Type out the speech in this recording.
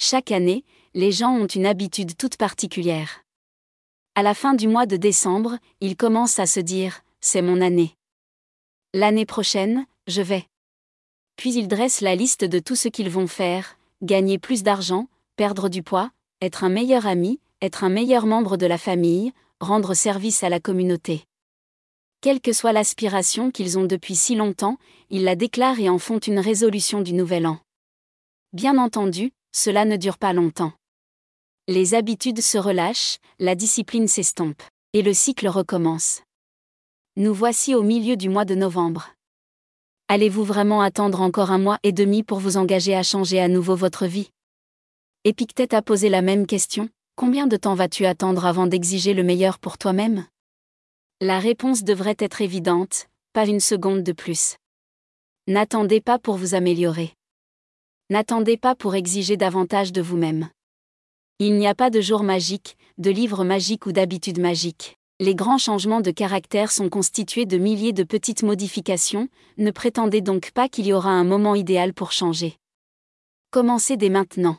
Chaque année, les gens ont une habitude toute particulière. À la fin du mois de décembre, ils commencent à se dire ⁇ C'est mon année. L'année prochaine, je vais. ⁇ Puis ils dressent la liste de tout ce qu'ils vont faire, gagner plus d'argent, perdre du poids, être un meilleur ami, être un meilleur membre de la famille, rendre service à la communauté. Quelle que soit l'aspiration qu'ils ont depuis si longtemps, ils la déclarent et en font une résolution du nouvel an. Bien entendu, cela ne dure pas longtemps. Les habitudes se relâchent, la discipline s'estompe, et le cycle recommence. Nous voici au milieu du mois de novembre. Allez-vous vraiment attendre encore un mois et demi pour vous engager à changer à nouveau votre vie? Épictète a posé la même question, combien de temps vas-tu attendre avant d'exiger le meilleur pour toi-même? La réponse devrait être évidente, pas une seconde de plus. N'attendez pas pour vous améliorer. N'attendez pas pour exiger davantage de vous-même. Il n'y a pas de jour magique, de livre magique ou d'habitude magique. Les grands changements de caractère sont constitués de milliers de petites modifications, ne prétendez donc pas qu'il y aura un moment idéal pour changer. Commencez dès maintenant.